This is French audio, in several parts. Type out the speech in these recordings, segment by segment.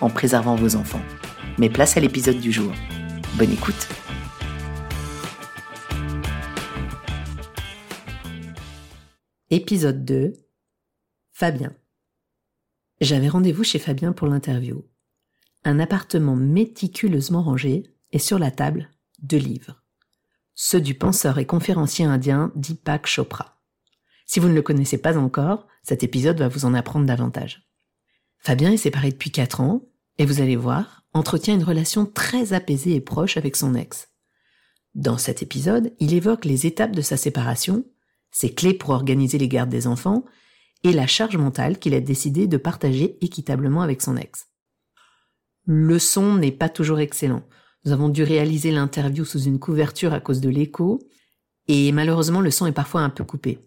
en préservant vos enfants. Mais place à l'épisode du jour. Bonne écoute Épisode 2 Fabien J'avais rendez-vous chez Fabien pour l'interview. Un appartement méticuleusement rangé et sur la table, deux livres. Ceux du penseur et conférencier indien Deepak Chopra. Si vous ne le connaissez pas encore, cet épisode va vous en apprendre davantage. Fabien est séparé depuis 4 ans et vous allez voir, entretient une relation très apaisée et proche avec son ex. Dans cet épisode, il évoque les étapes de sa séparation, ses clés pour organiser les gardes des enfants et la charge mentale qu'il a décidé de partager équitablement avec son ex. Le son n'est pas toujours excellent. Nous avons dû réaliser l'interview sous une couverture à cause de l'écho et malheureusement le son est parfois un peu coupé.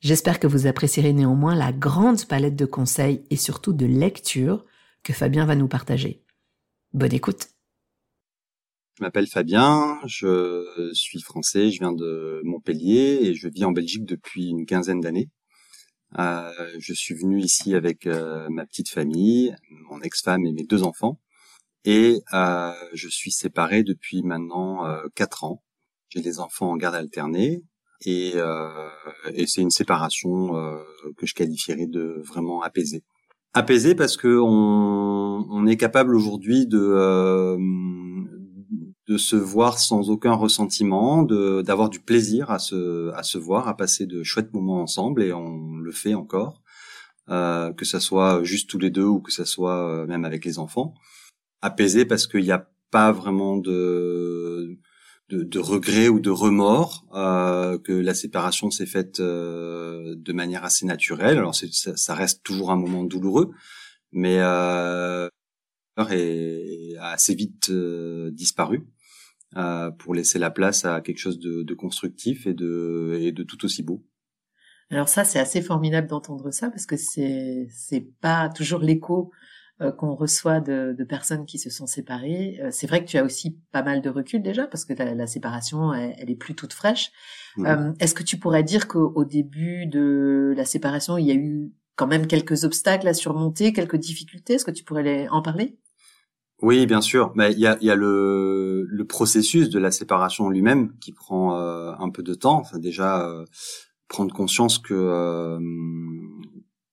J'espère que vous apprécierez néanmoins la grande palette de conseils et surtout de lectures que Fabien va nous partager. Bonne écoute. Je m'appelle Fabien, je suis français, je viens de Montpellier et je vis en Belgique depuis une quinzaine d'années. Euh, je suis venu ici avec euh, ma petite famille, mon ex-femme et mes deux enfants. Et euh, je suis séparé depuis maintenant quatre ans. J'ai des enfants en garde alternée et, euh, et c'est une séparation euh, que je qualifierais de vraiment apaisée. Apaisée parce que on, on est capable aujourd'hui de euh, de se voir sans aucun ressentiment, de d'avoir du plaisir à se à se voir, à passer de chouettes moments ensemble et on le fait encore, euh, que ça soit juste tous les deux ou que ça soit euh, même avec les enfants. Apaisé parce qu'il n'y a pas vraiment de de, de regret ou de remords euh, que la séparation s'est faite euh, de manière assez naturelle. Alors ça, ça, reste toujours un moment douloureux, mais euh, a assez vite euh, disparu euh, pour laisser la place à quelque chose de, de constructif et de, et de tout aussi beau. Alors ça, c'est assez formidable d'entendre ça parce que c'est c'est pas toujours l'écho euh, qu'on reçoit de, de, personnes qui se sont séparées. Euh, c'est vrai que tu as aussi pas mal de recul déjà parce que la, la séparation, elle, elle, est plus toute fraîche. Euh, Est-ce que tu pourrais dire qu'au début de la séparation, il y a eu quand même quelques obstacles à surmonter, quelques difficultés? Est-ce que tu pourrais les, en parler? Oui, bien sûr. Mais il y a, y a le, le, processus de la séparation lui-même qui prend euh, un peu de temps. Enfin, déjà prendre conscience que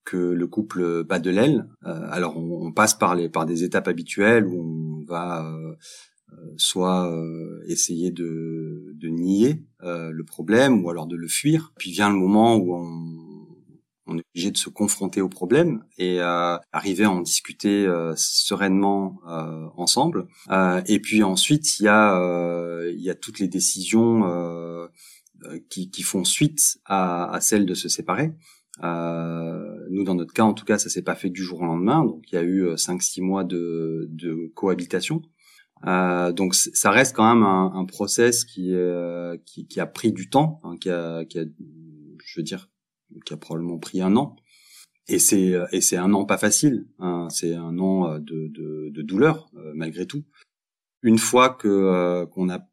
que le couple bat de l'aile. Euh, alors on, passe par les par des étapes habituelles où on va euh, euh, soit essayer de, de nier le problème ou alors de le fuir. Puis vient le moment où on, on est obligé de se confronter au problème et arriver à en discuter sereinement ensemble. et puis ensuite, il y a y a toutes les décisions qui, qui, font suite à, à celle de se séparer. Euh, nous, dans notre cas, en tout cas, ça s'est pas fait du jour au lendemain. Donc, il y a eu 5-6 euh, mois de, de cohabitation. Euh, donc, ça reste quand même un, un process qui, euh, qui, qui, a pris du temps, hein, qui, a, qui a, je veux dire, qui a probablement pris un an. Et c'est et c'est un an pas facile. Hein, c'est un an de, de, de douleur malgré tout. Une fois que qu'on a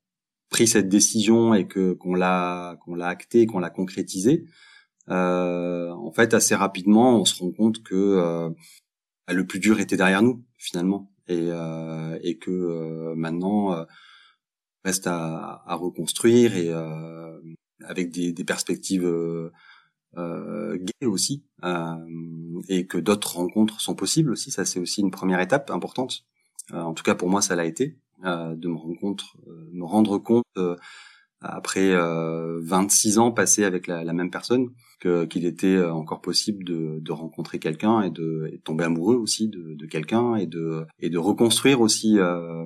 pris cette décision et que qu'on l'a qu'on l'a acté, qu'on l'a concrétisé, euh, en fait, assez rapidement, on se rend compte que euh, bah, le plus dur était derrière nous finalement, et, euh, et que maintenant reste à, à, reconstruire et avec des, des perspectives euh, gays aussi, et que d'autres rencontres sont possibles aussi. Ça, c'est aussi une première étape importante. en tout cas, pour moi, ça l'a été de me rendre me rendre compte après 26 ans passés avec la, la même personne qu'il était euh, encore possible de, de rencontrer quelqu'un et de, tomber amoureux aussi de, de quelqu'un et de et de reconstruire aussi euh,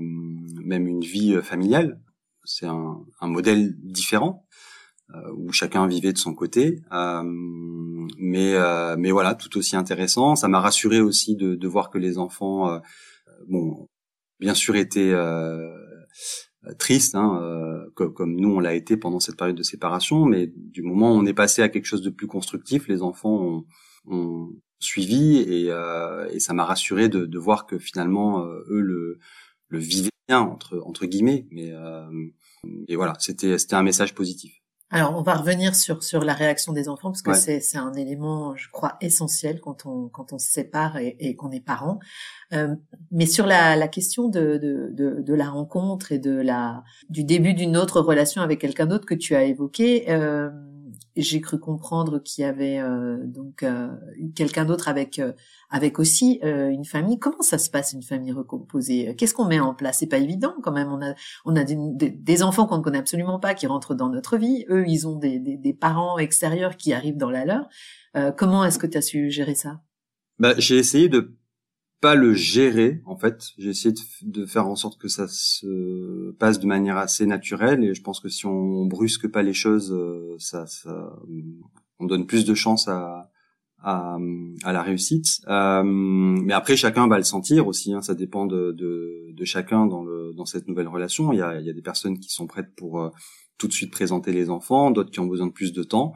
même une vie euh, familiale. C'est un, un, modèle différent euh, où chacun vivait de son côté, euh, mais mais voilà tout aussi intéressant. Ça m'a rassuré aussi de, de voir que les enfants, bon, bien sûr étaient euh, triste, hein, euh, comme, nous on l'a été pendant cette période de séparation, mais du moment où on est passé à quelque chose de plus constructif, les enfants ont, suivi et, euh, et ça m'a rassuré de, de, voir que finalement eux le, le vivaient bien entre entre guillemets, mais et voilà, c'était c'était un message positif. Alors, on va revenir sur sur la réaction des enfants parce que c'est c'est un élément, je crois, essentiel quand on quand on se sépare et, et qu'on est parent. Euh, mais sur la la question de, de de, de la rencontre et de la du début d'une autre relation avec quelqu'un d'autre que tu as évoqué. Euh, j'ai cru comprendre qu'il y avait euh, donc euh, quelqu'un d'autre avec euh, avec aussi une famille. Comment ça se passe une famille recomposée? Qu'est-ce qu'on met en place? C'est pas évident quand même. On a on a des, enfants qu'on ne connaît absolument pas qui rentrent dans notre vie. Eux, ils ont des, des, des parents extérieurs qui arrivent dans la leur. comment est-ce que tu as su gérer ça? Bah, j'ai essayé de pas le gérer en fait. J'ai essayé de, de, faire en sorte que ça se passe de manière assez naturelle et je pense que si on brusque pas les choses, euh, ça, ça on donne plus de chance à à, à la réussite. Euh, mais après chacun va le sentir aussi. Hein, ça dépend de, de, de, chacun dans le dans cette nouvelle relation. Il y a, il y a des personnes qui sont prêtes pour euh, tout de suite présenter les enfants, d'autres qui ont besoin de plus de temps.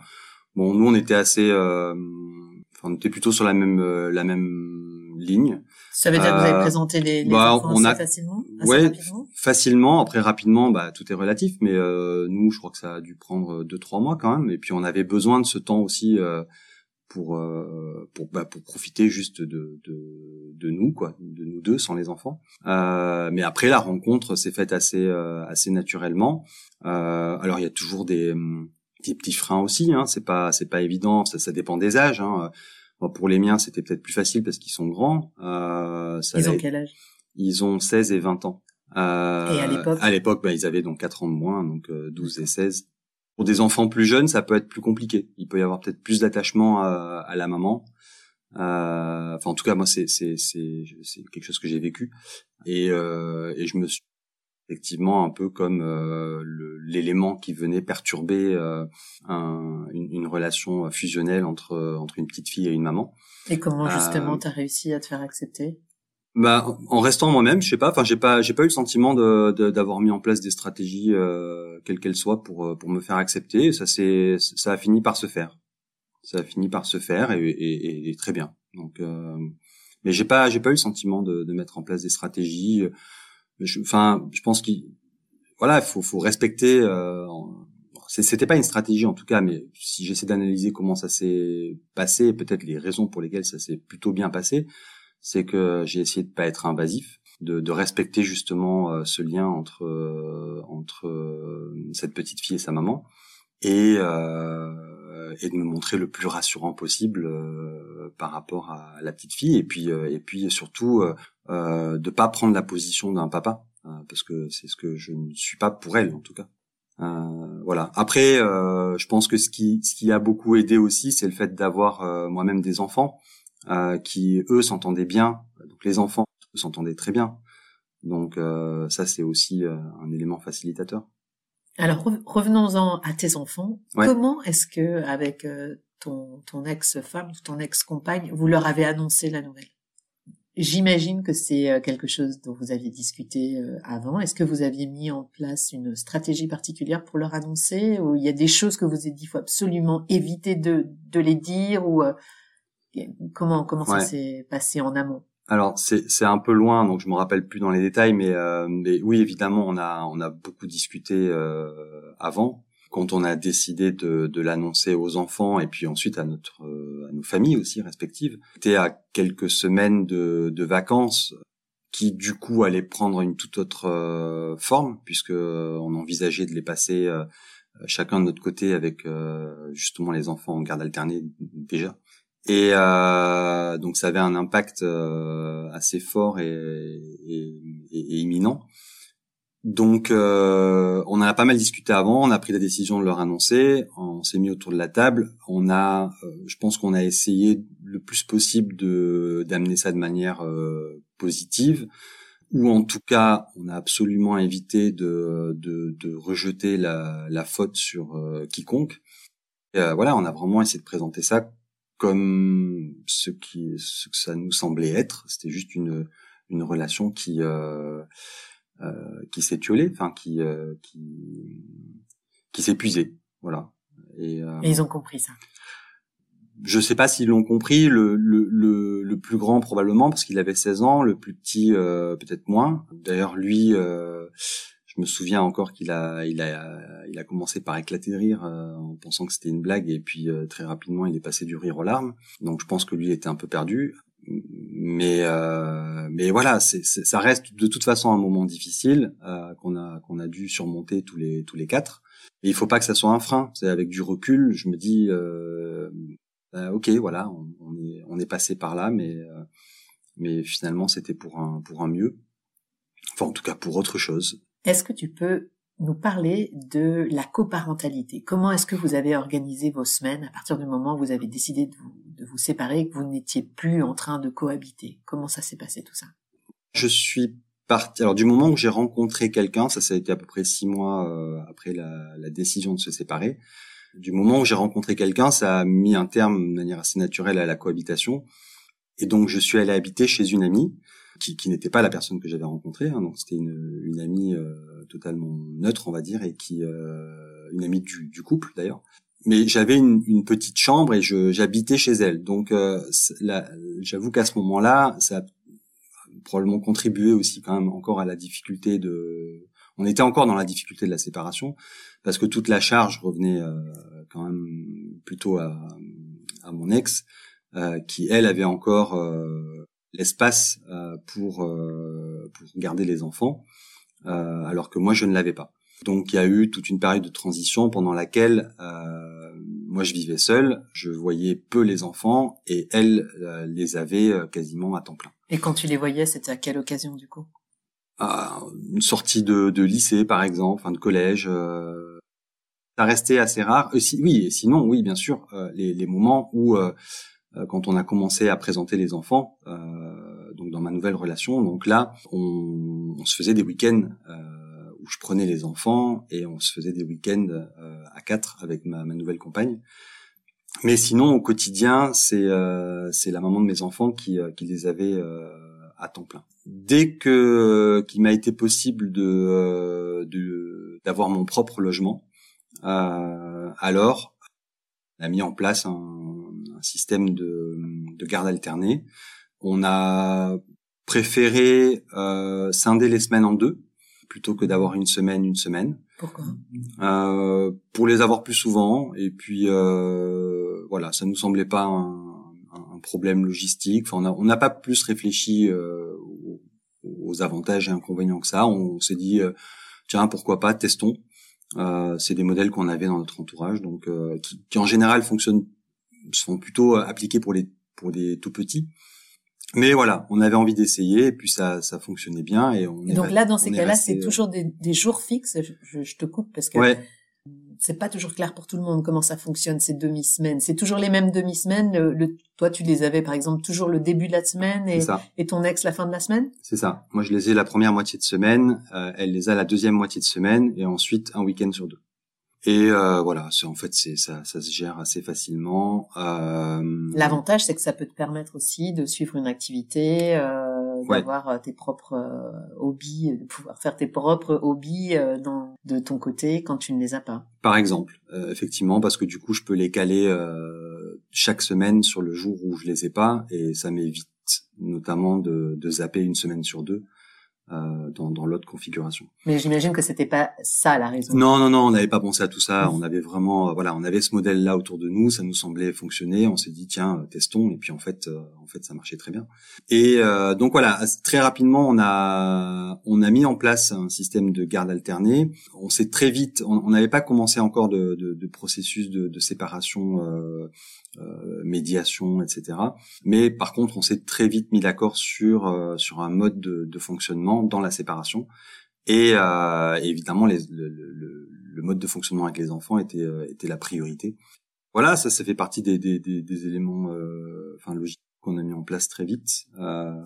Bon, nous on était assez, euh, enfin, on était plutôt sur la même la même ligne. Ça veut dire que vous avez euh, présenté les, les bah, enfants on a, facilement Ouais, rapidement facilement. Après, rapidement, bah, tout est relatif, mais euh, nous, je crois que ça a dû prendre deux, trois mois quand même. Et puis, on avait besoin de ce temps aussi euh, pour pour bah, pour profiter juste de, de de nous quoi de nous deux sans les enfants. Euh, mais après la rencontre s'est faite assez assez naturellement. Euh, alors il y a toujours des des petits freins aussi hein. C'est pas c'est pas évident. Ça ça dépend des âges hein pour les miens, c'était peut-être plus facile parce qu'ils sont grands. Euh, ça ils ont quel âge? Ils ont 16 et 20 ans. Euh, et à l'époque? À l'époque, bah, ils avaient donc 4 ans de moins, donc 12 euh, et 16. Pour des enfants plus jeunes, ça peut être plus compliqué. Il peut y avoir peut-être plus d'attachement à, à, la maman. Euh, enfin, en tout cas, moi, c'est quelque chose que j'ai vécu et euh, et je me suis effectivement un peu comme euh, l'élément qui venait perturber euh, un, une, une, relation fusionnelle entre entre une petite fille et une maman. Et comment euh, justement tu as réussi à te faire accepter? Bah, en restant moi-même, je sais pas. Enfin, j'ai pas, j'ai pas eu le sentiment de, d'avoir mis en place des stratégies, euh, quelles qu'elles soient, pour pour me faire accepter. Ça c'est, ça a fini par se faire. Ça a fini par se faire et, et, et très bien. Donc, euh, mais j'ai pas, j'ai pas eu le sentiment de, de mettre en place des stratégies enfin, je pense qu'il, voilà, il faut, faut respecter. Euh, c'était pas une stratégie en tout cas, mais si j'essaie d'analyser comment ça s'est passé, peut-être les raisons pour lesquelles ça s'est plutôt bien passé, c'est que j'ai essayé de pas être invasif, de, de respecter justement euh, ce lien entre euh, entre euh, cette petite fille et sa maman, et et de me montrer le plus rassurant possible par rapport à la petite fille, et puis et puis surtout euh, de pas prendre la position d'un papa euh, parce que c'est ce que je ne suis pas pour elle en tout cas. Euh, voilà. Après, euh, je pense que ce qui ce qui a beaucoup aidé aussi, c'est le fait d'avoir euh, moi-même des enfants qui eux s'entendaient bien. Donc les enfants s'entendaient très bien. Donc ça, c'est aussi un élément facilitateur. Alors revenons-en à tes enfants. Comment est-ce que avec ton ton ex-femme, ton ex-compagne, vous leur avez annoncé la nouvelle? J'imagine que c'est euh, quelque chose dont vous aviez discuté euh, avant. Est-ce que vous aviez mis en place une stratégie particulière pour leur annoncer? Ou il y a des choses que vous avez dit, faut absolument éviter de, de les dire? Ou euh, comment comment ça s'est passé en amont? Alors c'est un peu loin donc je me rappelle plus dans les détails mais, mais oui évidemment on a on a beaucoup discuté avant quand on a décidé de, de l'annoncer aux enfants et puis ensuite à notre euh, à nos familles aussi respectives, c'était à quelques semaines de, de vacances qui du coup allaient prendre une toute autre euh, forme puisque euh, on envisageait de les passer chacun de notre côté avec justement les enfants en garde alternée déjà. Et euh, donc ça avait un impact assez fort et, et, et, imminent. Donc, euh, on en a pas mal discuté avant. On a pris la décision de leur annoncer. On s'est mis autour de la table. On a, euh, je pense qu'on a essayé le plus possible de d'amener ça de manière euh, positive, ou en tout cas, on a absolument évité de de, de rejeter la, la faute sur euh, quiconque. voilà, on a vraiment essayé de présenter ça comme ce qui ce que ça nous semblait être. C'était juste une une relation qui euh, qui s'est tué, enfin qui euh, qui qui épuisé, voilà. Et, euh, Et, ils ont compris ça. Je sais pas s'ils l'ont compris. Le, le, le, le, plus grand probablement parce qu'il avait 16 ans, le plus petit peut-être moins. D'ailleurs lui, je me souviens encore qu'il a il a il a commencé par éclater de rire en pensant que c'était une blague et puis très rapidement il est passé du rire aux larmes. Donc je pense que lui était un peu perdu mais euh, mais voilà, ça reste de toute façon un moment difficile euh, qu'on a qu'on a dû surmonter tous les tous les quatre. Et il faut pas que ça soit un frein. C'est avec du recul, je me dis, euh, bah, ok, voilà, on, on, est on est passé par là, mais euh, mais finalement c'était pour un pour un mieux. Enfin, en tout cas pour autre chose. Est-ce que tu peux nous parler de la coparentalité? Comment est-ce que vous avez organisé vos semaines à partir du moment où vous avez décidé de vous, séparer et que vous n'étiez plus en train de cohabiter? Comment ça s'est passé tout ça? Je suis parti. Alors du moment où j'ai rencontré quelqu'un, ça ça a été à peu près six mois euh, après la, la, décision de se séparer. Du moment où j'ai rencontré quelqu'un, ça a mis un terme de manière assez naturelle à la cohabitation. Et donc je suis allé habiter chez une amie qui, qui n'était pas la personne que j'avais rencontrée. Hein, donc c'était une, une amie euh, totalement neutre, on va dire, et qui euh, une amie du, du couple d'ailleurs. Mais j'avais une, une, petite chambre et j'habitais chez elle. Donc euh, j'avoue qu'à ce moment-là, ça a probablement contribué aussi quand même encore à la difficulté de. On était encore dans la difficulté de la séparation parce que toute la charge revenait euh, quand même plutôt à, à mon ex, euh, qui elle avait encore euh, l'espace euh, pour euh, pour garder les enfants, euh, alors que moi je ne l'avais pas. Donc il y a eu toute une période de transition pendant laquelle moi je vivais seul, je voyais peu les enfants et elle les avait quasiment à temps plein. Et quand tu les voyais, c'était à quelle occasion du coup? Une sortie de, de, lycée par exemple, enfin de collège. ça restait assez rare. oui, et sinon oui bien sûr les, les moments où euh, quand on a commencé à présenter les enfants, euh, donc dans ma nouvelle relation. Donc là, on, on se faisait des week-ends euh, où je prenais les enfants et on se faisait des week-ends euh, à quatre avec ma, ma, nouvelle compagne. Mais sinon, au quotidien, c'est euh, c'est la maman de mes enfants qui, qui les avait à temps plein. Dès que qu'il m'a été possible de d'avoir mon propre logement, alors on a mis en place un un système de, de garde alternée. On a préféré euh, scinder les semaines en deux plutôt que d'avoir une semaine, une semaine. Pourquoi? Euh, Pour les avoir plus souvent. Et puis euh, voilà, ça nous semblait pas un, un problème logistique. Enfin, on n'a pas plus réfléchi euh, aux, aux, avantages et inconvénients que ça. On, s'est dit euh, tiens pourquoi pas, testons. Euh, c'est des modèles qu'on avait dans notre entourage, donc qui, qui, en général fonctionnent sont plutôt euh, appliqués pour les pour les tout petits. Mais voilà, on avait envie d'essayer et puis ça ça fonctionnait bien et on. Et donc là, dans ces cas-là, c'est euh, toujours des, des, jours fixes. Je, je, te coupe parce que ouais. c'est pas toujours clair pour tout le monde comment ça fonctionne ces demi-semaines. C'est toujours les mêmes demi-semaines. Le, toi, tu les avais par exemple toujours le début de la semaine et, et ton ex la fin de la semaine? C'est ça. Moi, je les ai la première moitié de semaine. Euh, elle les a la deuxième moitié de semaine et ensuite un week-end sur deux. Et euh, voilà, en fait c'est ça, ça se gère assez facilement. Euh... L'avantage, c'est que ça peut te permettre aussi de suivre une activité, euh, d'avoir euh, tes propres euh, hobbies, de pouvoir faire tes propres hobbies euh, dans, de ton côté quand tu ne les as pas. Par exemple, effectivement, parce que du coup, je peux les caler chaque semaine sur le jour où je les ai pas, et ça m'évite notamment de, de zapper une semaine sur deux. Euh, dans, dans l'autre configuration. Mais j'imagine que c'était pas ça la raison. Non, non, non, on n'avait pas pensé à tout ça. On avait vraiment, euh, voilà, on avait ce modèle-là autour de nous, ça nous semblait fonctionner. On s'est dit tiens, testons, et puis en fait, euh, en fait, ça marchait très bien. Et euh, donc voilà, très rapidement, on a, on a mis en place un système de garde alternée. On s'est très vite, on n'avait pas commencé encore de, de, de processus de, de séparation. Euh, euh, médiation, etc. Mais par contre, on s'est très vite mis d'accord sur euh, sur un mode de, de, fonctionnement dans la séparation. Et euh, évidemment, les, le, le, le, mode de fonctionnement avec les enfants était euh, était la priorité. Voilà, ça, ça fait partie des, des, des, des éléments, enfin logiques qu'on a mis en place très vite.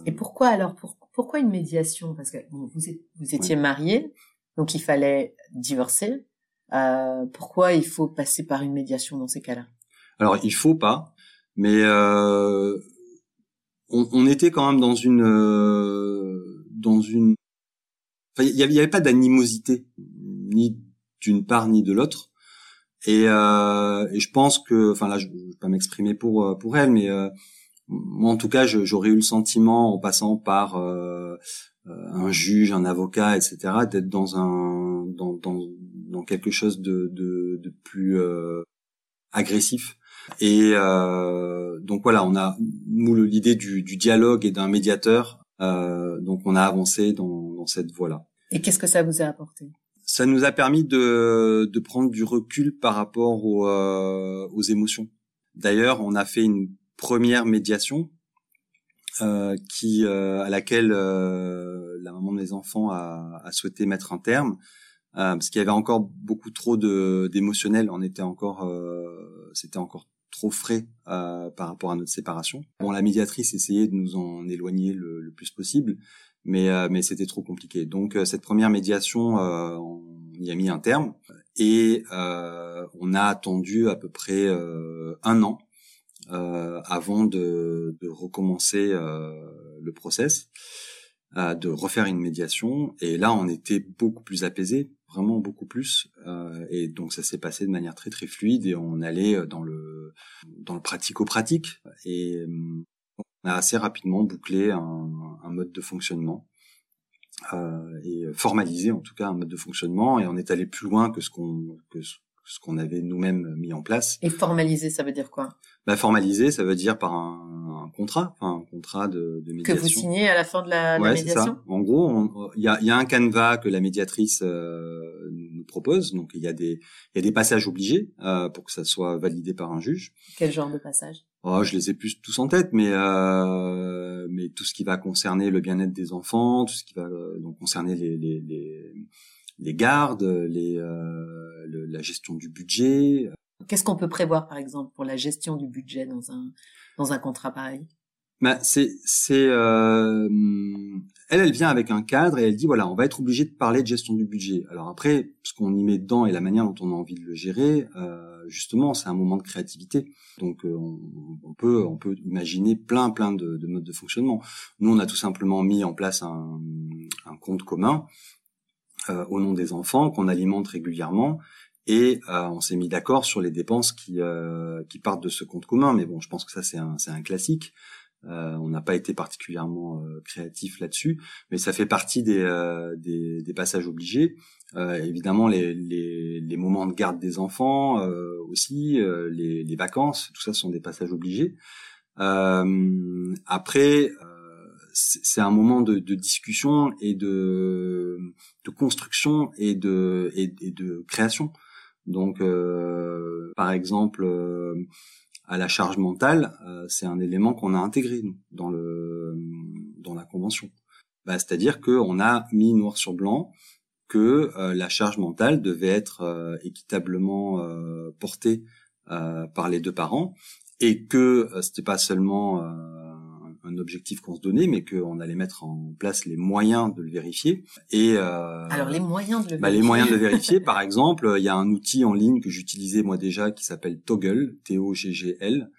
Et pourquoi alors pour, Pourquoi une médiation? Parce que bon, vous, êtes, vous étiez marié, donc il fallait divorcer. pourquoi il faut passer par une médiation dans ces cas-là? Alors il faut pas, mais euh, on, était quand même dans une euh, dans une. Il y avait, pas d'animosité ni d'une part ni de l'autre. Et, euh, je pense que, enfin là, je, ne vais pas m'exprimer pour euh, pour elle, mais moi en tout cas, j'aurais eu le sentiment en passant par un juge, un avocat, etc., d'être dans un dans, dans, quelque chose de, de plus agressif et euh, donc voilà, on a nous l'idée du, du, dialogue et d'un médiateur. Euh, donc on a avancé dans, dans cette voie-là. Et qu'est-ce que ça vous a apporté? Ça nous a permis de, de prendre du recul par rapport aux, euh, aux émotions. D'ailleurs, on a fait une première médiation euh, qui euh, à laquelle euh, la maman de mes enfants a, a souhaité mettre un terme euh, parce qu'il y avait encore beaucoup trop de d'émotionnel on était encore c'était encore trop frais euh, par rapport à notre séparation. Bon, la médiatrice essayait de nous en éloigner le, plus possible, mais euh, mais c'était trop compliqué. Donc euh, cette première médiation, euh, on y a mis un terme et on a attendu à peu près un an avant de, de recommencer le process, de refaire une médiation. Et là, on était beaucoup plus apaisé vraiment beaucoup plus. Euh, et donc ça s'est passé de manière très très fluide et on allait euh, dans le dans le pratico-pratique et euh, on a assez rapidement bouclé un, un mode de fonctionnement euh, et formalisé en tout cas un mode de fonctionnement et on est allé plus loin que ce qu'on que ce qu'on avait nous-mêmes mis en place. Et formaliser, ça veut dire quoi? Bah, Formaliser, ça veut dire par un, un contrat, un contrat de, de, médiation. Que vous signez à la fin de la, ouais, la médiation? Ça. En gros, il y a, y a, un canevas que la médiatrice euh, nous propose. Donc, il y, a des, y a des passages obligés euh, pour que ça soit validé par un juge. Quel genre de passages Oh, je les ai plus tous en tête, mais euh, mais tout ce qui va concerner le bien-être des enfants, tout ce qui va euh, donc concerner les, les, les les gardes, les, euh, le, la gestion du budget. Qu'est-ce qu'on peut prévoir, par exemple, pour la gestion du budget dans un dans un contrat pareil? Bah, c'est c'est euh, elle elle vient avec un cadre et elle dit voilà on va être obligé de parler de gestion du budget. Alors après ce qu'on y met dedans et la manière dont on a envie de le gérer euh, justement c'est un moment de créativité. Donc euh, on, on, peut on peut imaginer plein plein de, de, modes de fonctionnement. Nous on a tout simplement mis en place un, un compte commun euh, au nom des enfants qu'on alimente régulièrement et euh, on s'est mis d'accord sur les dépenses qui euh, qui partent de ce compte commun. Mais bon je pense que ça c'est un c'est un classique. On n'a pas été particulièrement créatif là-dessus. Mais ça fait partie des des, des, passages obligés. Évidemment les, les, les moments de garde des enfants aussi les, les vacances tout ça sont des passages obligés. Après c'est un moment de, de, discussion et de, de construction et de, et, de création. Donc, euh, par exemple, euh, à la charge mentale, euh, c'est un élément qu'on a intégré nous, dans le dans la convention. Bah, C'est-à-dire qu'on a mis noir sur blanc que la charge mentale devait être équitablement portée par les deux parents et que c'était pas seulement un objectif qu'on se donnait, mais qu'on allait mettre en place les moyens de le vérifier. Et euh, alors les moyens de le bah, vérifier. les moyens de le vérifier, par exemple, il y a un outil en ligne que j'utilisais moi déjà qui s'appelle Toggle, T-O-G-G-L.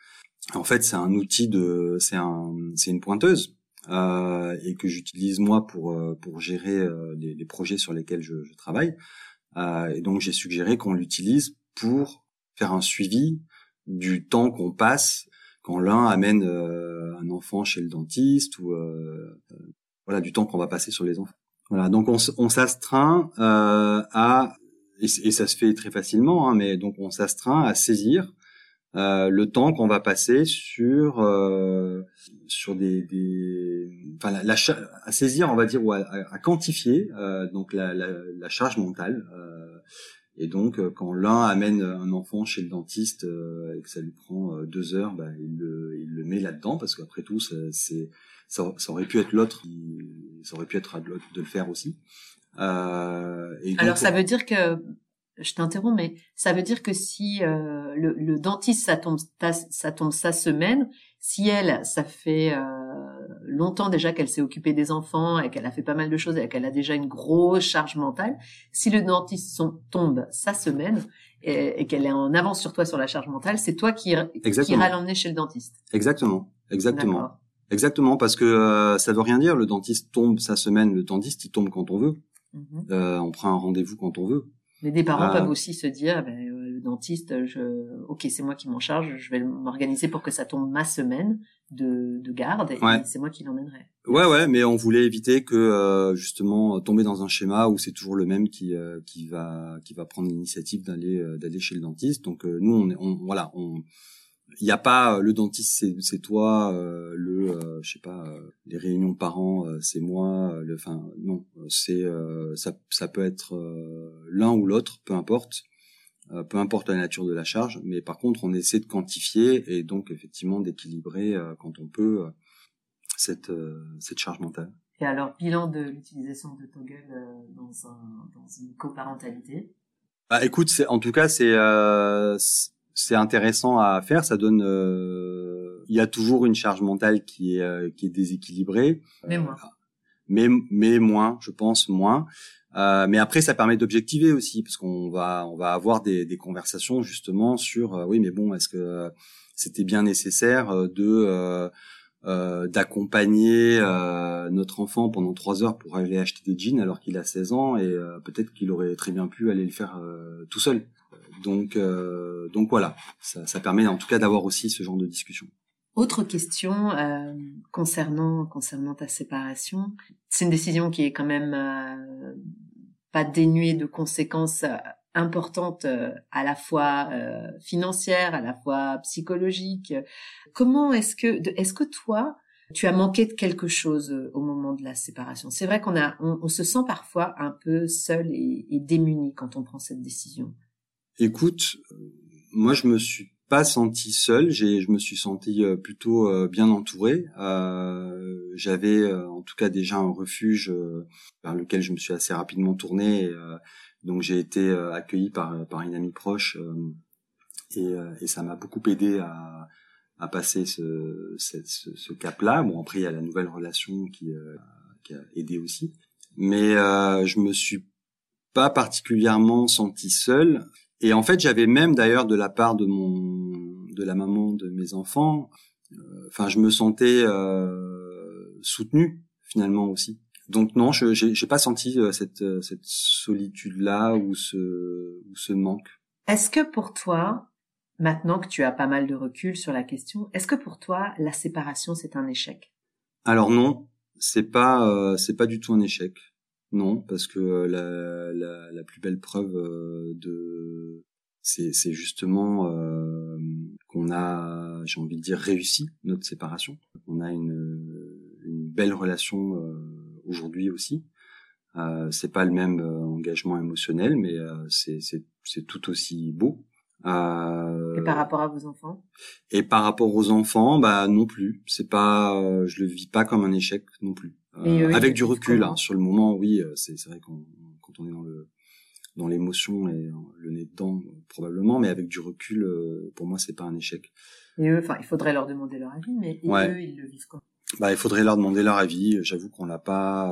En fait, c'est un outil de, c'est un, c'est une pointeuse euh, et que j'utilise moi pour euh, pour gérer euh, les, les, projets sur lesquels je, je travaille. Euh, et donc j'ai suggéré qu'on l'utilise pour faire un suivi du temps qu'on passe quand l'un amène euh, un enfant chez le dentiste ou euh, euh, voilà du temps qu'on va passer sur les enfants. Voilà, donc on, on s'astreint euh, à et, ça se fait très facilement, hein, mais donc on s'astreint à saisir euh, le temps qu'on va passer sur euh, sur des, enfin la, à saisir on va dire ou à, quantifier euh, donc la, charge mentale euh, et donc quand l'un amène un enfant chez le dentiste et que ça lui prend deux heures bah, il, le, il le met là-dedans parce qu'après tout c'est ça, ça, aurait pu être l'autre ça aurait pu être à l'autre de le faire aussi. Euh, et alors ça veut dire que je t'interromps, mais ça veut dire que si euh, le, le, dentiste ça tombe ça tombe sa semaine, si elle ça fait euh, longtemps déjà qu'elle s'est occupée des enfants et qu'elle a fait pas mal de choses et qu'elle a déjà une grosse charge mentale, si le dentiste tombe sa semaine et, qu'elle est en avance sur toi sur la charge mentale, c'est toi qui qui ira l'emmener chez le dentiste. Exactement, exactement, exactement, parce que euh, ça veut rien dire. Le dentiste tombe sa semaine, le dentiste il tombe quand on veut. Mm-hmm. Euh, on prend un rendez-vous quand on veut. Mais des parents peuvent aussi se dire, ben, euh, le dentiste, je, ok, c'est moi qui m'en charge, je vais m'organiser pour que ça tombe ma semaine de, de garde et c'est moi qui l'emmènerai. Ouais, ouais, mais on voulait éviter que euh, justement tomber dans un schéma où c'est toujours le même qui euh, qui va qui va prendre l'initiative d'aller d'aller chez le dentiste. Donc nous, on, on voilà, on il n'y a pas le dentiste c'est c'est toi euh, le euh, je sais pas euh, les réunions parents c'est moi le enfin non c'est ça ça peut être l'un ou l'autre peu importe peu importe la nature de la charge mais par contre on essaie de quantifier et donc effectivement d'équilibrer quand on peut cette cette charge mentale. Et alors bilan de l'utilisation de Toggle dans un dans une coparentalité? Bah écoute c'est en tout cas c'est c'est intéressant à faire. Ça donne, euh, il y a toujours une charge mentale qui est euh, qui est déséquilibrée. Mais moins. Mais mais moins, je pense moins. Euh, mais après, ça permet d'objectiver aussi, parce qu'on va on va avoir des, des conversations justement sur oui, mais bon, est-ce que c'était bien nécessaire de d'accompagner notre enfant pendant trois heures pour aller acheter des jeans alors qu'il a 16 ans et peut-être qu'il aurait très bien pu aller le faire tout seul. Donc, euh, donc voilà, ça, ça, permet en tout cas d'avoir aussi ce genre de discussion. Autre question euh, concernant concernant ta séparation, c'est une décision qui est quand même euh, pas dénuée de conséquences euh, importantes euh, à la fois euh, financières, à la fois psychologiques. Comment est-ce que est-ce que toi tu as manqué de quelque chose au moment de la séparation? C'est vrai qu'on a on, se sent parfois un peu seul et, et démuni quand on prend cette décision. Écoute, moi je me suis pas senti seul, j'ai je me suis senti euh, plutôt euh, bien entouré. Euh, j'avais en tout cas déjà un refuge vers lequel je me suis assez rapidement tourné. donc j'ai été accueilli par par une amie proche et, et ça m'a beaucoup aidé à à passer ce, ce, ce cap-là. Bon après il y a la nouvelle relation qui, qui a aidé aussi, mais je me suis pas particulièrement senti seul. Et en fait, j'avais même d'ailleurs de la part de mon, de la maman de mes enfants, euh, enfin, je me sentais euh, soutenu finalement aussi. Donc non, je j'ai pas senti euh, cette euh, cette solitude là ou ce ou ce manque. Est-ce que pour toi, maintenant que tu as pas mal de recul sur la question, est-ce que pour toi la séparation c'est un échec? Alors non, c'est pas c'est pas du tout un échec. Non, parce que euh, la, la, la plus belle preuve euh, de c'est, c'est justement euh, qu'on a, j'ai envie de dire, réussi notre séparation. On a une, une belle relation aujourd'hui aussi. Euh, c'est pas le même engagement émotionnel, mais c'est, c'est, c'est tout aussi beau. Euh, et par rapport à vos enfants? Et par rapport aux enfants, bah non plus. C'est pas, je le vis pas comme un échec non plus. Euh, avec du recul, hein, sur le moment, oui, euh, c'est vrai qu'on quand on est dans le dans l'émotion et le nez dedans probablement, mais avec du recul, euh, pour moi, c'est pas un échec. Et eux, enfin, il faudrait leur demander leur avis, mais eux, ils le vivent comment Bah, il faudrait leur demander leur avis. J'avoue qu'on l'a pas.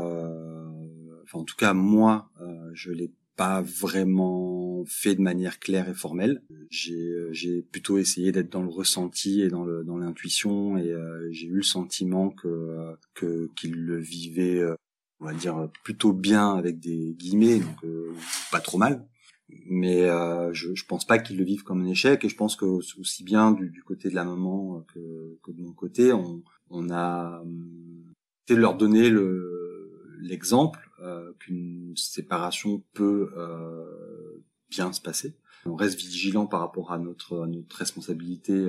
Enfin, en tout cas, moi, je l'ai pas vraiment fait de manière claire et formelle. J'ai j'ai plutôt essayé d'être dans le ressenti et dans le dans l'intuition et euh, j'ai eu le sentiment que que qu'il le vivait euh, on va dire plutôt bien avec des guillemets donc euh, pas trop mal. Mais je je pense pas qu'ils le vivent comme un échec et je pense que aussi bien du, du côté de la maman que que de mon côté on on a hum, de leur donner le l'exemple qu'une séparation peut se passer. On reste vigilant par rapport à notre, responsabilité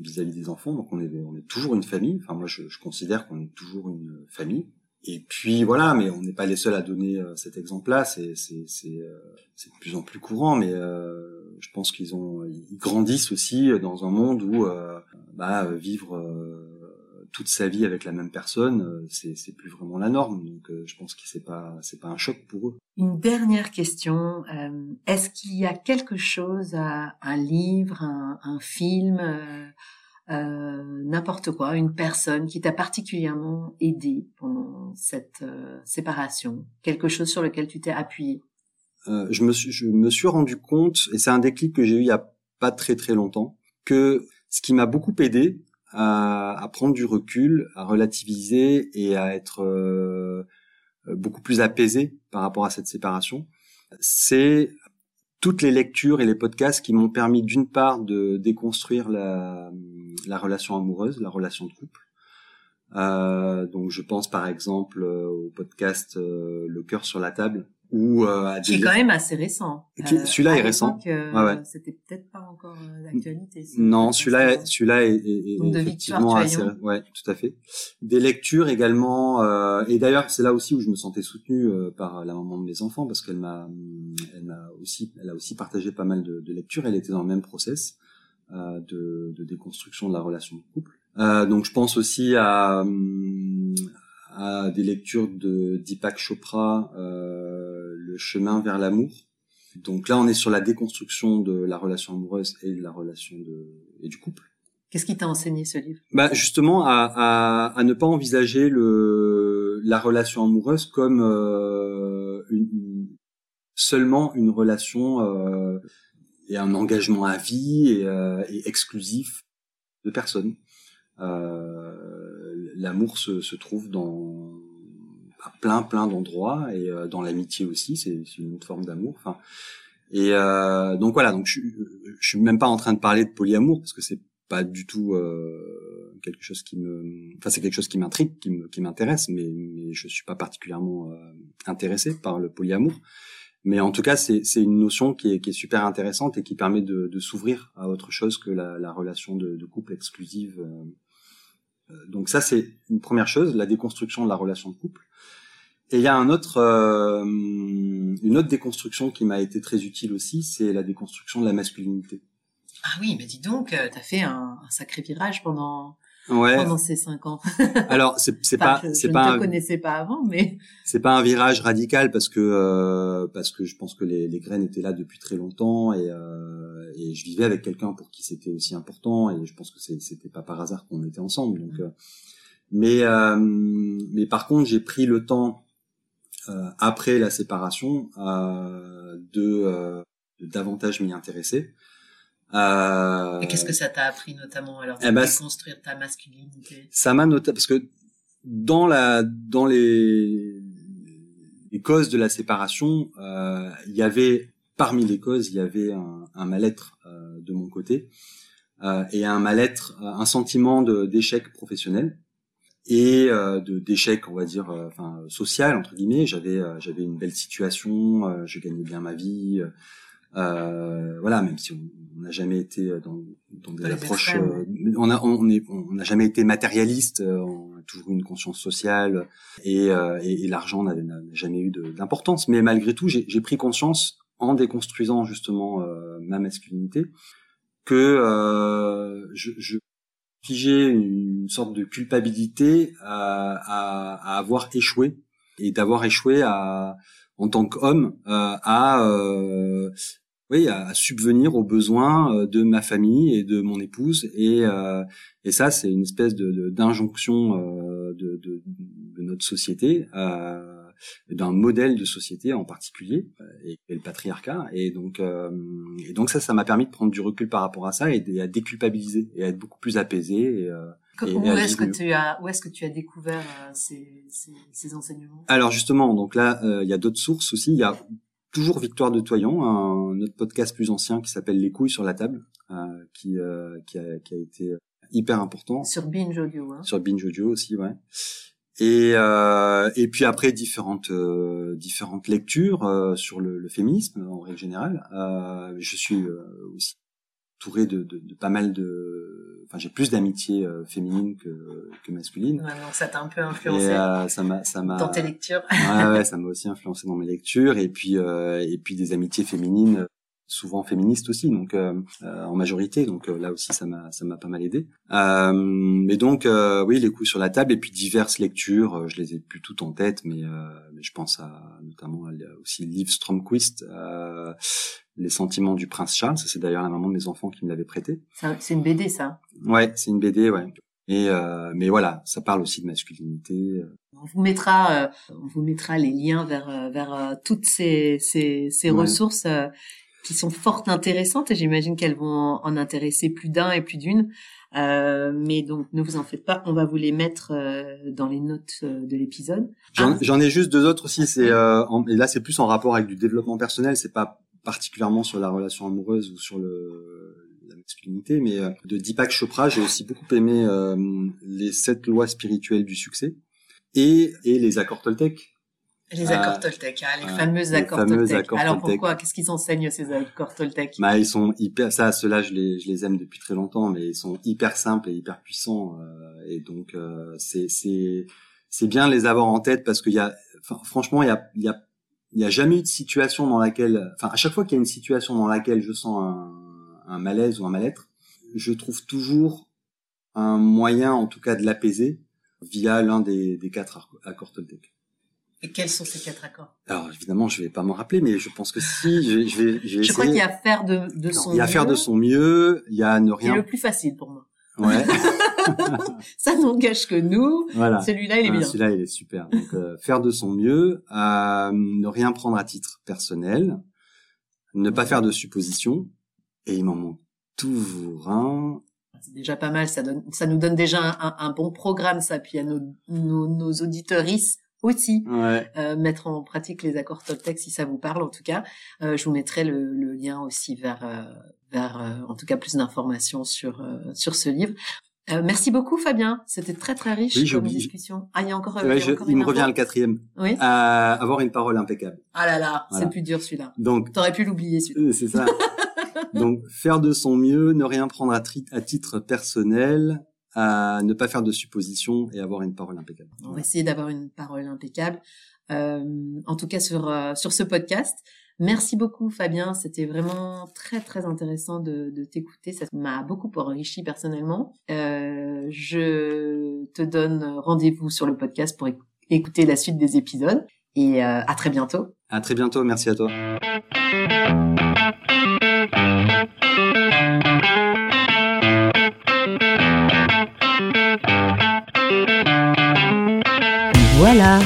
vis-à-vis des enfants. Donc on est, toujours une famille. Enfin moi je, considère qu'on est toujours une famille. Et puis voilà, mais on n'est pas les seuls à donner euh, cet exemple-là. Euh, c'est de plus en plus courant, mais euh, je pense qu'ils grandissent aussi dans un monde où bah, vivre toute sa vie avec la même personne, c'est c'est plus vraiment la norme. Donc je pense que c'est pas c'est pas un choc pour eux. Une dernière question est-ce qu'il y a quelque chose, un livre, un, un film euh, n'importe quoi, une personne qui t'a particulièrement aidé pendant cette euh, séparation, quelque chose sur lequel tu t'es appuyé? Euh, je, me suis, je me suis rendu compte, et c'est un déclic que j'ai eu il y a pas très très longtemps, que ce qui m'a beaucoup aidé à, à, prendre du recul, à relativiser et à être euh, beaucoup plus apaisé par rapport à cette séparation, c'est toutes les lectures et les podcasts qui m'ont permis d'une part de déconstruire la, la relation amoureuse, la relation de couple. Euh, donc je pense par exemple euh, au podcast euh, Le cœur sur la table ou euh, qui est quand même assez récent. Euh, celui-là est récent. Ouais, ouais. C'était peut-être pas encore d'actualité. Non, celui-là, celui-là est, est, est effectivement assez. Ouais, tout à fait. Des lectures également. Euh, et d'ailleurs, c'est là aussi où je me sentais soutenu euh, par la maman de mes enfants parce qu'elle m'a, elle m'a aussi, elle a aussi partagé pas mal de, de lectures. Elle était dans le même process euh, de, de, déconstruction de la relation de couple. Euh, donc, je pense aussi à à des lectures de Deepak Chopra, euh, Le chemin vers l'amour. Donc là, on est sur la déconstruction de la relation amoureuse et de la relation de et du couple. Qu'est-ce qui t'a enseigné ce livre? Bah justement à, à, à, ne pas envisager le la relation amoureuse comme euh, une, seulement une relation euh, et un engagement à vie et, euh, et exclusif de personnes. Euh, l'amour se, se, trouve dans à plein plein d'endroits et euh, dans l'amitié aussi, c'est une autre forme d'amour. Enfin, et euh, donc voilà, donc je, je suis même pas en train de parler de polyamour parce que c'est pas du tout euh, quelque chose qui me, enfin c'est quelque chose qui m'intrigue, qui m'intéresse, mais, mais je suis pas particulièrement euh, intéressé par le polyamour. Mais en tout cas, c'est, c'est une notion qui est, qui est super intéressante et qui permet de, de s'ouvrir à autre chose que la, la relation de, de couple exclusive euh, donc ça, c'est une première chose, la déconstruction de la relation de couple. Et il y a un autre, euh, une autre déconstruction qui m'a été très utile aussi, c'est la déconstruction de la masculinité. Ah oui, mais dis donc, euh, tu as fait un, sacré virage pendant ouais. pendant ces cinq ans. Alors c'est c'est pas c'est pas ne te connaissais pas avant, mais c'est pas un virage radical parce que euh, parce que je pense que les, les graines étaient là depuis très longtemps et euh, et je vivais avec quelqu'un pour qui c'était aussi important et je pense que c'était pas par hasard qu'on était ensemble donc euh, mais euh, mais par contre j'ai pris le temps euh, après la séparation de, de davantage m'y intéresser euh, qu'est-ce que ça t'a appris notamment alors de eh ben, construire ta masculinité? Ça m'a noté parce que dans la dans les les causes de la séparation, euh, il y avait parmi les causes, il y avait un, un mal-être euh, de mon côté euh, et un mal-être, un sentiment d'échec professionnel et de d'échec, on va dire, enfin social entre guillemets. J'avais j'avais une belle situation, je gagnais bien ma vie. Euh, voilà, même si on n'a jamais été dans, dans des approches, euh, on a, on est, on n'a jamais été matérialiste, euh, on a toujours eu une conscience sociale et, et, et l'argent n'a jamais eu d'importance. Mais malgré tout, j'ai pris conscience en déconstruisant justement ma masculinité que je, je j'ai une sorte de culpabilité à, à, à avoir échoué et d'avoir échoué à en tant qu'homme euh, à euh, oui, à, subvenir aux besoins euh, de ma famille et de mon épouse. Et, euh, et ça, c'est une espèce de d'injonction euh, de, de, de, notre société, euh, d'un modèle de société en particulier, et, et le patriarcat. Et donc, et donc ça, ça m'a permis de prendre du recul par rapport à ça et, à déculpabiliser et à être beaucoup plus apaisé. Et, où est-ce que tu as où est-ce que tu as découvert ces, ces, ces, enseignements? Alors justement, donc là, il y a d'autres sources aussi. Il y a toujours Victoire de Toyon, un autre podcast plus ancien qui s'appelle Les couilles sur la table, euh, qui, euh, qui, a, qui a été hyper important. Sur Binge Audio. Hein. Sur Binge Audio aussi, ouais. Et, euh, et puis après différentes euh, différentes lectures euh, sur le, le, féminisme en règle générale. Euh, je suis aussi entouré de, de, de, pas mal de. Enfin, j'ai plus d'amitié féminine que, que masculine. Ouais, donc ça t'a un peu influencé. Et, ça m'a ça m'a. Dans tes lectures. ouais, ouais, ça m'a aussi influencé dans mes lectures et puis et puis des amitiés féminines souvent féministe aussi, donc euh, euh, en majorité. Donc euh, là aussi, ça m'a ça m'a pas mal aidé. mais donc oui, les coups sur la table et puis diverses lectures. je les ai plus toutes en tête, mais, mais je pense à notamment aussi livre Stromquist. Les sentiments du prince Charles, ça c'est d'ailleurs la maman de mes enfants qui me l'avait prêté. C'est une BD, ça. Ouais, c'est une BD, ouais. Et mais voilà, ça parle aussi de masculinité. On vous mettra, on vous mettra les liens vers vers toutes ces ces, ces ressources qui sont fort intéressantes et j'imagine qu'elles vont en intéresser plus d'un et plus d'une. Euh, mais donc ne vous en faites pas, on va vous les mettre euh, dans les notes euh, de l'épisode. J'en ai juste deux autres aussi. C'est euh, et là c'est plus en rapport avec du développement personnel. C'est pas particulièrement sur la relation amoureuse ou sur le la masculinité, mais de Deepak Chopra, j'ai aussi beaucoup aimé les sept lois spirituelles du succès et et les accords Toltec les accords Toltec, hein, les fameux accords Toltec. Alors pourquoi? Qu'est-ce qu'ils enseignent ces accords Toltec? Bah ils sont hyper. Ça, ceux-là, je les, je les aime depuis très longtemps, mais ils sont hyper simples et hyper puissants. Euh, et donc euh, c'est c'est c'est bien de les avoir en tête parce qu'il y a, franchement, il y a il y a il y a jamais eu de situation dans laquelle, enfin à chaque fois qu'il y a une situation dans laquelle je sens un, un malaise ou un mal-être, je trouve toujours un moyen, en tout cas, de l'apaiser via l'un des, des quatre accords Toltec. Et quels sont ces quatre accords? Alors évidemment, je vais pas m'en rappeler, mais je pense que si, je, je vais, je vais Je crois qu'il y a faire de, de son mieux. Il y a faire de son mieux, il y a ne rien. C'est le plus facile pour moi. Ouais. ça n'engage que nous. Voilà. Celui-là, il est bien. Celui-là, il est super. Donc, euh, faire de son mieux, euh, ne rien prendre à titre personnel, ne pas faire de suppositions, et il m'en manque toujours un. C'est déjà pas mal. Ça donne, ça nous donne déjà un, un, bon programme, ça. Puis à nos, nos, nos auditeuristes aussi euh, mettre en pratique les accords Toltec si ça vous parle en tout cas. Euh, je vous mettrai le, le lien aussi vers euh, vers euh, en tout cas plus d'informations sur euh, sur ce livre. merci beaucoup Fabien, c'était très très riche oui, comme discussion. Ah il y a encore, ouais, je, il me revient le quatrième. Oui. avoir une parole impeccable. Ah là là, c'est plus dur celui-là. Donc t'aurais pu l'oublier celui-là. c'est ça. Donc faire de son mieux, ne rien prendre à, à titre personnel, à ne pas faire de suppositions et avoir une parole impeccable. On va essayer d'avoir une parole impeccable. Euh, en tout cas sur euh, sur ce podcast. Merci beaucoup Fabien, c'était vraiment très très intéressant de, de t'écouter, ça m'a beaucoup enrichi personnellement. Euh, je te donne rendez-vous sur le podcast pour écouter la suite des épisodes et euh, à très bientôt. À très bientôt, merci à toi.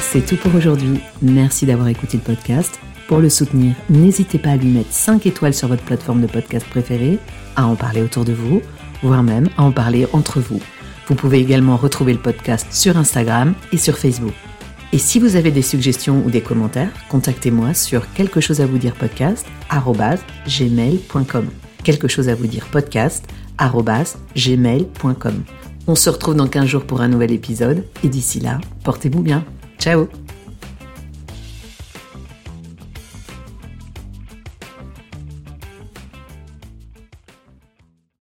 C'est tout pour aujourd'hui. Merci d'avoir écouté le podcast. Pour le soutenir, n'hésitez pas à lui mettre 5 étoiles sur votre plateforme de podcast préférée, à en parler autour de vous, voire même à en parler entre vous. Vous pouvez également retrouver le podcast sur Instagram et sur Facebook. Et si vous avez des suggestions ou des commentaires, contactez-moi sur quelque chose à vous dire podcast gmail.com. Quelque chose à vous dire podcast gmail.com. On se retrouve dans 15 jours pour un nouvel épisode et d'ici là, portez-vous bien. Ciao